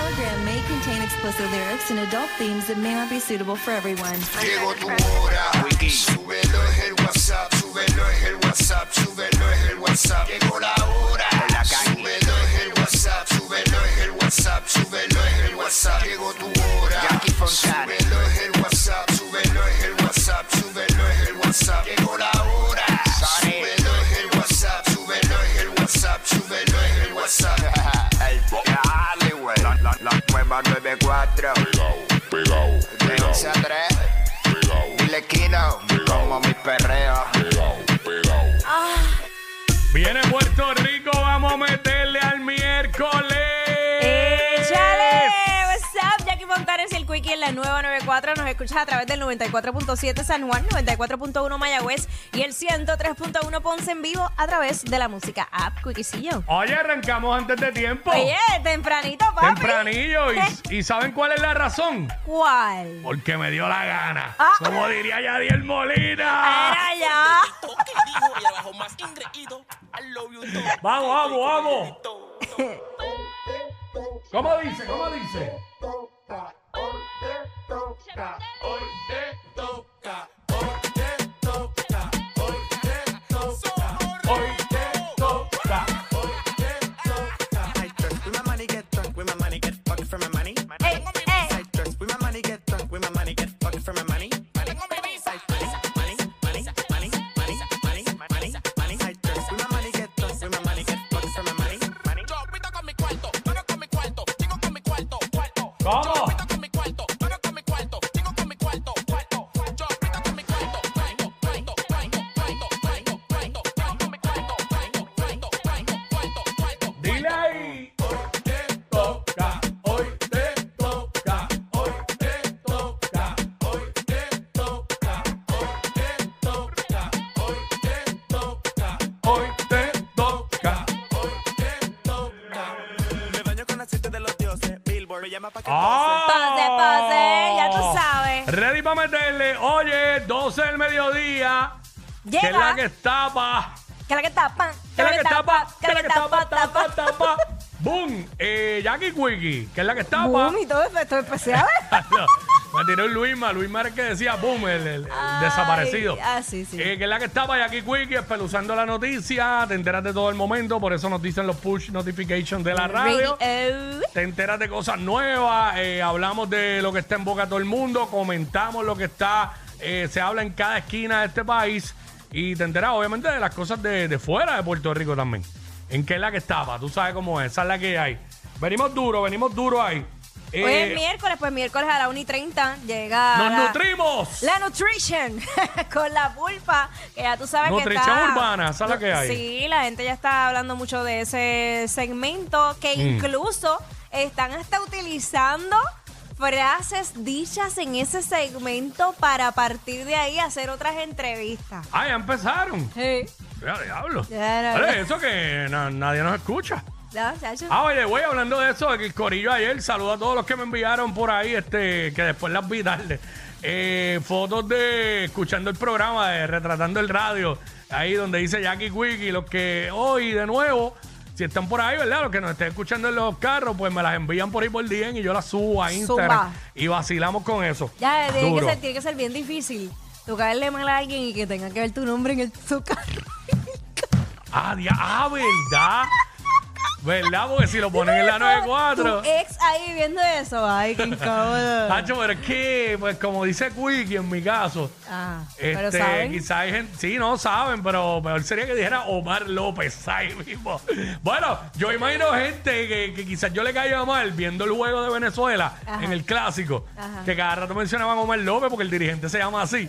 program may contain explicit lyrics and adult themes that may not be suitable for everyone. Llegó tu hora. Súbelo es el WhatsApp, súbelo es el WhatsApp, súbelo es el WhatsApp. Llegó la hora. Súbelo es el WhatsApp, súbelo es el WhatsApp, súbelo es el WhatsApp. Llegó tu hora. Súbelo es 994. Pegao, pegao, pegao. Dile Kino, como mi perro. 994. Nos escuchas a través del 94.7 San Juan, 94.1 Mayagüez y el 103.1 Ponce en vivo a través de la música app Cuiquicillo. Oye, arrancamos antes de tiempo. Oye, tempranito, papi. Tempranillo. ¿Y, y saben cuál es la razón? ¿Cuál? Porque me dio la gana. Ah. Como diría Yadiel Molina. Vamos, vamos, vamos. ¿Cómo dice? ¿Cómo dice? te toca, hoy te toca, hoy te toca, hoy te toca, hoy te toca, hoy te toca. I with my money, get drunk with my money, get fucked for my money. I drink with my money, get drunk with my money, get fucked for my money. ¿Cómo? Me llama pa' que ¡Ah! Pase, pase, ya tú sabes. Ready para meterle. Oye, 12 del mediodía. Que es la que tapa. Que la que tapa. Que es la que tapa. Que la que tapa, tapa. tapa. Boom. Eh, Jackie Quickie. Que es la que tapa. Boom y todo esto especial. Me tiró Luisma, Luisma era el que decía boom, el, el- el Ay, desaparecido. ah, sí, sí. Eh, que es la que estaba Jackie Quickie espeluzando la noticia, te enteras de todo el momento, por eso nos dicen los push notifications de la radio. Radio. Te enteras de cosas nuevas, eh, hablamos de lo que está en boca de todo el mundo, comentamos lo que está, eh, se habla en cada esquina de este país y te enteras obviamente de las cosas de, de fuera de Puerto Rico también. ¿En qué es la que estaba? Tú sabes cómo es, esa es la que hay. Venimos duro, venimos duro ahí. Eh, Hoy es miércoles, pues miércoles a la 1 y 30 llega. ¡Nos la- nutrimos! La nutrition con la pulpa, que ya tú sabes que Nutrición está... urbana, esa es la que hay. Sí, la gente ya está hablando mucho de ese segmento que Mm. incluso están hasta utilizando frases dichas en ese segmento para a partir de ahí hacer otras entrevistas. Ah, ya empezaron. Sí. Ya, diablo. Ya, Vale, eso que na- nadie nos escucha. Ah, oye, voy hablando de eso, de que el corillo ayer, saludo a todos los que me enviaron por ahí, este, que después las vi tarde. Eh, fotos de escuchando el programa de Retratando el Radio, ahí donde dice Jackie Quickie, los que hoy de nuevo, si están por ahí, ¿verdad? Los que nos estén escuchando en los carros, pues me las envían por ahí por DM y yo las subo a Instagram Zumba. y vacilamos con eso. Ya, tiene que, Duro. ser, tiene que ser bien difícil. Tú caerle mal a alguien y que tenga que ver tu nombre en el su carro. Ah, dia- ah, ¿verdad? ¿Verdad? Porque si lo ponen en la 94. Tu ex ahí viendo eso. Ay, qué incómodo. Tacho, pero es que, pues como dice Quickie en mi caso, Ah, este, pero saben. quizá hay gente, sí, no saben, pero mejor sería que dijera Omar López ahí mismo. Bueno, yo imagino gente que, que quizás yo le caiga mal viendo el juego de Venezuela Ajá. en el clásico, Ajá. que cada rato mencionaban a Omar López porque el dirigente se llama así.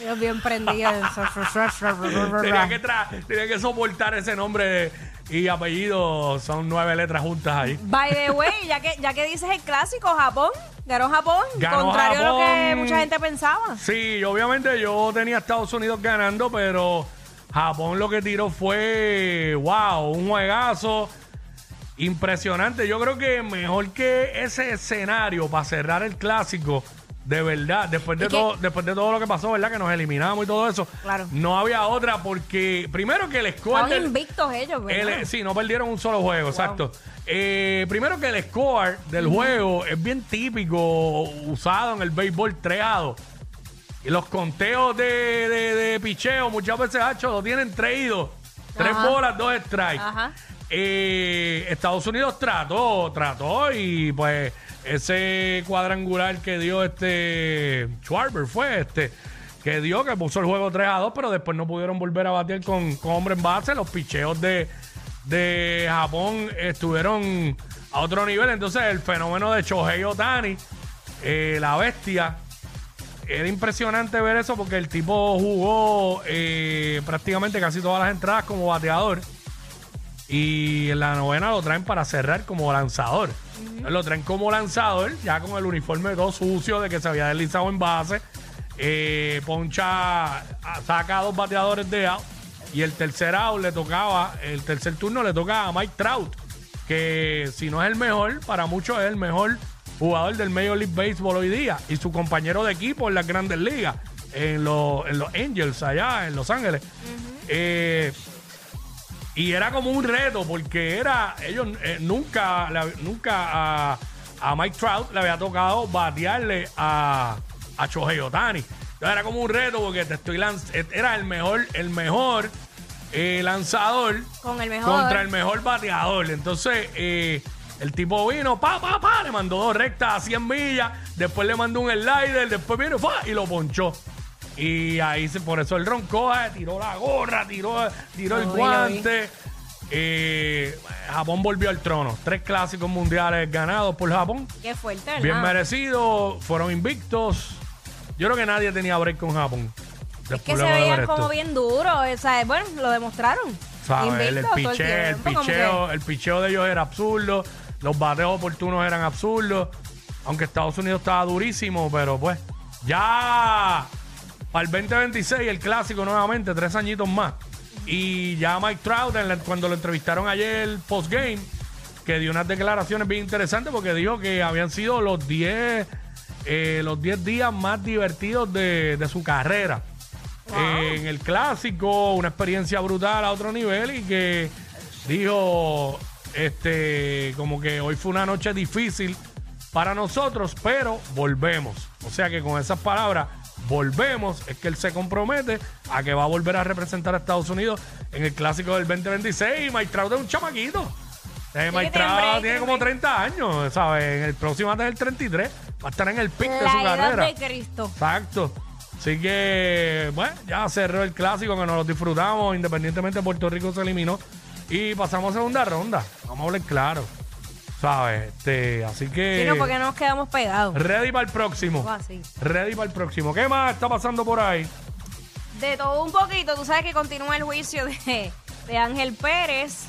Ellos bien prendidos. tenía, que tenía que soportar ese nombre y apellido, son nueve letras juntas ahí. By the way, ya que, ya que dices el clásico, Japón, ganó Japón, Ganó contrario a lo que mucha gente pensaba. Sí, obviamente yo tenía Estados Unidos ganando, pero Japón lo que tiró fue, wow, un juegazo impresionante. Yo creo que mejor que ese escenario para cerrar el clásico De verdad, después de todo, después de todo lo que pasó, ¿verdad? Que nos eliminamos y todo eso. Claro. No había otra porque, primero que el score Estaban del- invictos ellos, ¿verdad? el- sí, no perdieron un solo juego, exacto. Eh, primero que el score del juego es bien típico, usado en el béisbol 3 a 2. Y los conteos de, de, de picheo muchas veces, hacho, lo tienen 3 y 2. Tres bolas, dos strikes. Ajá. Estados Unidos trató, trató y pues ese cuadrangular que dio este Schwarber fue este que dio que puso el juego 3 a 2, pero después no pudieron volver a batir con, con hombre en base. Los picheos de, de Japón estuvieron a otro nivel. Entonces, el fenómeno de Shohei Otani, eh, la bestia, era impresionante ver eso porque el tipo jugó eh, prácticamente casi todas las entradas como bateador. Y en la novena lo traen para cerrar como lanzador. Entonces, Lo traen como lanzador, ya con el uniforme todo sucio de que se había deslizado en base. Eh, poncha, saca a dos bateadores de out. Y el tercer out le tocaba, el tercer turno le toca a Mike Trout, que si no es el mejor, para muchos es el mejor jugador del Major League Baseball hoy día. Y su compañero de equipo en las grandes ligas, en, los- en los Angels, allá en Los Ángeles. Eh, y era como un reto porque era ellos eh, nunca nunca a, a Mike Trout le había tocado batearle a a Shohei Otani entonces era como un reto porque te estoy lanz era el mejor el mejor eh, lanzador Con el mejor. contra el mejor bateador. Entonces eh, el tipo vino pa pa pa le mandó dos rectas a 100 millas después le mandó un slider después vino fa, y lo ponchó y ahí se, por eso el roncó, eh, tiró la gorra, tiró, tiró el Lo vi, lo guante. Eh, Japón volvió al trono. Tres clásicos mundiales ganados por Japón. Qué fuerte, ¿verdad? Bien merecido. Fueron invictos. Yo creo que nadie tenía break con Japón. Es que Después se luego de ver veían como esto. bien duros. O sea, bueno, lo demostraron. ¿Sabes? El, todo picheo, el, tiempo, como picheo, el picheo de ellos era absurdo. Los bateos oportunos eran absurdos. Aunque Estados Unidos estaba durísimo, pero pues ya para el 2026 el clásico nuevamente, tres añitos más. Y ya Mike Trout, en la- cuando lo entrevistaron ayer post-game, que dio unas declaraciones bien interesantes porque dijo que habían sido los 10 eh, los 10 días más divertidos de, de su carrera. Eh, en el clásico, una experiencia brutal a otro nivel y que dijo este como que hoy fue una noche difícil para nosotros, pero volvemos. O sea que con esas palabras, volvemos, es que él se compromete a que va a volver a representar a Estados Unidos en el clásico del 2026 y Mike Trout es un chamaquito. Eh, Mike tiene Trout tiene como break. 30 años, ¿sabes? En el próximo va a tener 33, va a estar en el pic de su edad carrera. de Cristo. Exacto. Así que, bueno, ya cerró el clásico que nos lo disfrutamos, independientemente Puerto Rico se eliminó. Y pasamos a segunda ronda. Vamos a hablar claro. ¿Sabes? Este, así que. Sí, no, porque no nos quedamos pegados. Ready para el próximo. Ready para el próximo. ¿Qué más está pasando por ahí? De todo un poquito, tú sabes que continúa el juicio de, de Ángel Pérez.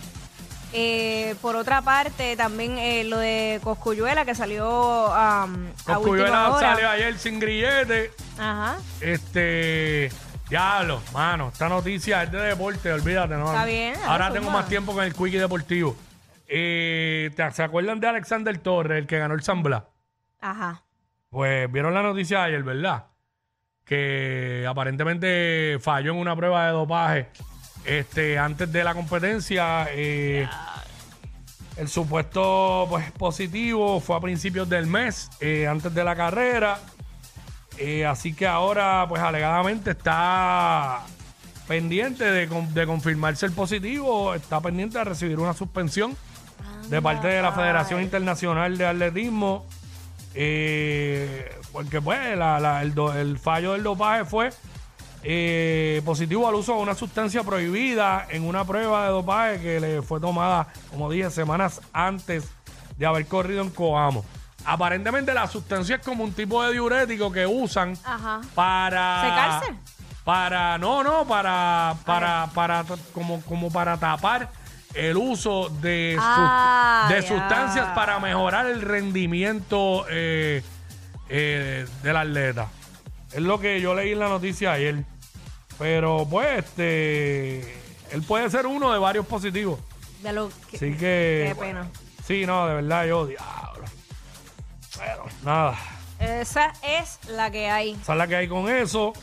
Eh, por otra parte, también eh, lo de Coscuyuela que salió um, a última Coscuyuela hora. salió ayer sin grillete. Ajá. Este. Diablo, mano, esta noticia es de deporte, olvídate, ¿no? Está bien, Ahora tengo más tiempo con el Quickie Deportivo. Eh, ¿te- ¿Se acuerdan de Alexander Torres, el que ganó el San Blas? Ajá. Pues vieron la noticia ayer, ¿verdad? Que aparentemente falló en una prueba de dopaje este, antes de la competencia. eh, el supuesto pues, positivo fue a principios del mes, eh, antes de la carrera. Eh, así que ahora, pues alegadamente está pendiente de, de confirmarse el positivo, está pendiente de recibir una suspensión de parte de la Federación Internacional de Atletismo. eh, porque pues la- la- el, do- el fallo del dopaje fue eh, positivo al uso de una sustancia prohibida en una prueba de dopaje que le fue tomada, como dije, semanas antes de haber corrido en Coamo. Aparentemente la sustancia es como un tipo de diurético que usan Ajá. para ¿Secarse? para no no para para para t- como como para tapar el uso de, Ah, de sustancias para mejorar el rendimiento eh, eh, del atleta es lo que yo leí en la noticia ayer pero pues este él puede ser uno de varios positivos De lo que, así que Qué pena. sí no de verdad yo diablo pero nada Esa es la que hay. Esa es la que hay con eso.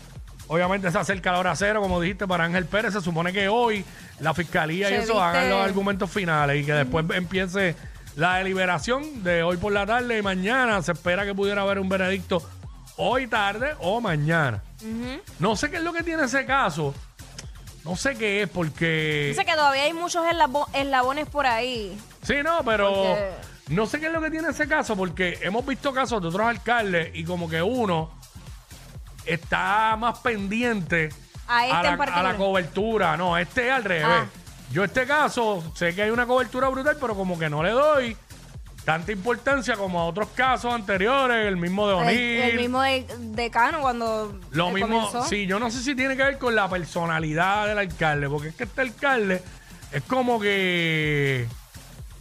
Obviamente se acerca la hora cero, como dijiste, para Ángel Pérez. Se supone que hoy la fiscalía y Se eso viste- hagan los argumentos finales y que después empiece la deliberación de hoy por la tarde y mañana. Se espera que pudiera haber un veredicto hoy tarde o mañana. No sé qué es lo que tiene ese caso. No sé qué es porque... Dice que todavía hay muchos eslabo- eslabones por ahí. Sí, no, pero Porque- no sé qué es lo que tiene ese caso, porque hemos visto casos de otros alcaldes y como que uno está más pendiente A este la, en a la cobertura. No, este es al revés. Ah. Yo este caso sé que hay una cobertura brutal, pero como que no le doy tanta importancia como a otros casos anteriores, el mismo de El, O'Neill. el mismo de, decano cuando Lo mismo, comenzó. sí, yo no sé si tiene que ver con la personalidad del alcalde, porque es que este alcalde es como que.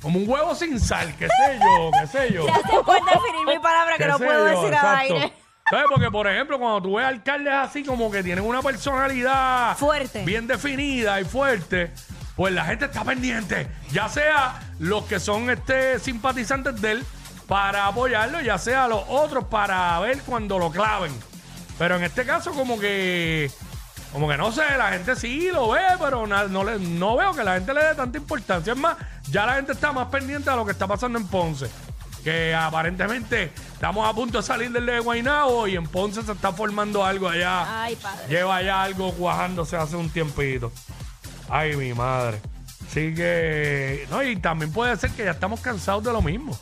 como un huevo sin sal, qué sé yo, qué sé yo. Gracias por definir mi palabra que no puedo yo, decir al aire. ¿Sabes? Porque, por ejemplo, cuando tú ves alcaldes así, como que tienen una personalidad Fuerte. bien definida y fuerte, pues la gente está pendiente. Ya sea los que son este simpatizantes de él para apoyarlo, ya sea los otros para ver cuando lo claven. Pero en este caso, como que. Como que no sé, la gente sí lo ve, pero na- no, le, no veo que la gente le dé tanta importancia. Es más, ya la gente está más pendiente de lo que está pasando en Ponce. Que aparentemente estamos a punto de salir del de Guaynabo y en Ponce se está formando algo allá. Ay, padre. Lleva ya algo cuajándose hace un tiempito. Ay, mi madre. Así que. No, y también puede ser que ya estamos cansados de lo mismo.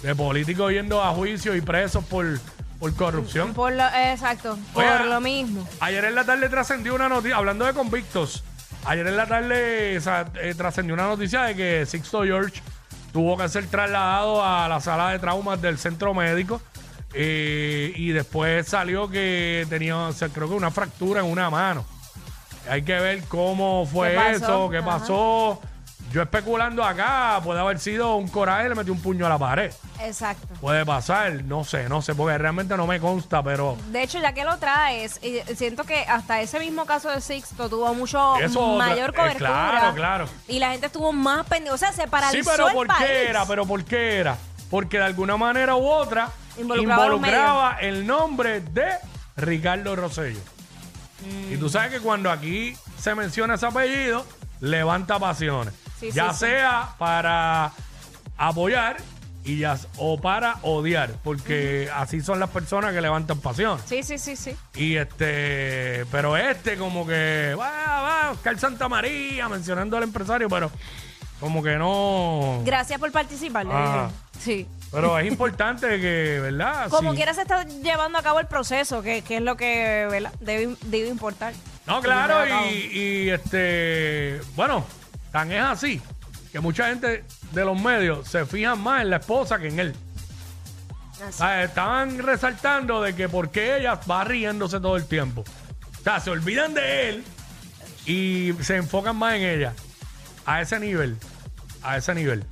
De políticos yendo a juicio y presos por, por corrupción. Por lo, exacto, por Oye, lo mismo. Ayer en la tarde trascendió una noticia, hablando de convictos, ayer en la tarde o sea, eh, trascendió una noticia de que Sixto George tuvo que ser trasladado a la sala de traumas del centro médico eh, y después salió que tenía, o sea, creo que una fractura en una mano. Hay que ver cómo fue eso, qué Ajá. pasó. Yo especulando acá, puede haber sido un coraje le metió un puño a la pared. Exacto. Puede pasar, no sé, no sé, porque realmente no me consta, pero... De hecho, ya que lo traes, siento que hasta ese mismo caso de Sixto tuvo mucho Eso, mayor eh, cobertura. claro, claro. Y la gente estuvo más pendiente. O sea, se paralizó Sí, pero el ¿por país. qué era? Pero ¿por qué era? Porque de alguna manera u otra Involucraba el nombre de Ricardo Rosello. Y tú sabes que cuando aquí se menciona ese apellido, levanta pasiones. Sí, ya sí, sea para apoyar y ya, o para odiar, porque así son las personas que levantan pasiones. Sí, sí, sí, sí. Y este, pero este como que va, va, Oscar Santa María mencionando al empresario, pero como que no. Gracias por participar. Ah. Sí. Pero es importante que, ¿verdad? Como Sí. quiera se está llevando a cabo el proceso, que, que es lo que ¿verdad? Debe, debe importar. No, claro, y, este, bueno, tan es así que mucha gente de los medios se fijan más en la esposa que en él. Ah, Estaban resaltando de que por qué ella va riéndose todo el tiempo. O sea, se olvidan de él y se enfocan más en ella. A ese nivel. A ese nivel.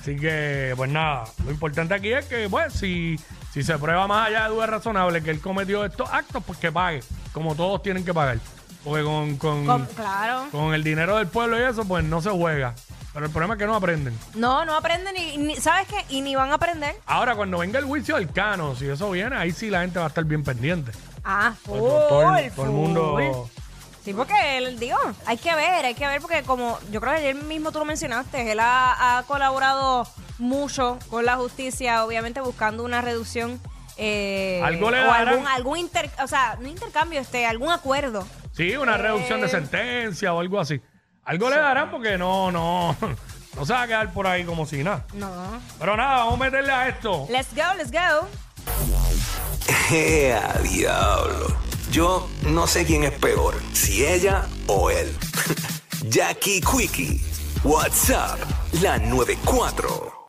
Así que, pues nada, lo importante aquí es que, pues, si, si se prueba más allá de duda razonable que él cometió estos actos, pues que pague, como todos tienen que pagar. Porque con, con, Com- claro. con el dinero del pueblo y eso, pues no se juega. Pero el problema es que no aprenden. No, no aprenden ni, ni- ¿sabes qué? Y ni van a aprender. Ahora, cuando venga el juicio del cano, si eso viene, ahí sí la gente va a estar bien pendiente. Ah, Pues, todo, todo el, full, todo el mundo. full. Sí, porque él, digo, hay que ver, hay que ver, porque como yo creo que ayer mismo tú lo mencionaste, él ha, ha colaborado mucho con la justicia, obviamente buscando una reducción. eh, Algo le o darán. algún, algún inter, o sea, no intercambio, este, algún acuerdo. Sí, una reducción de sentencia o algo así. Algo le darán porque no, no, no se va a quedar por ahí como si nada. No. Pero nada, vamos a meterle a esto. Let's go, let's go. ¡Ea, diablo! Yo no sé quién es peor, si ella o él. Jackie Quickie, WhatsApp, la 94.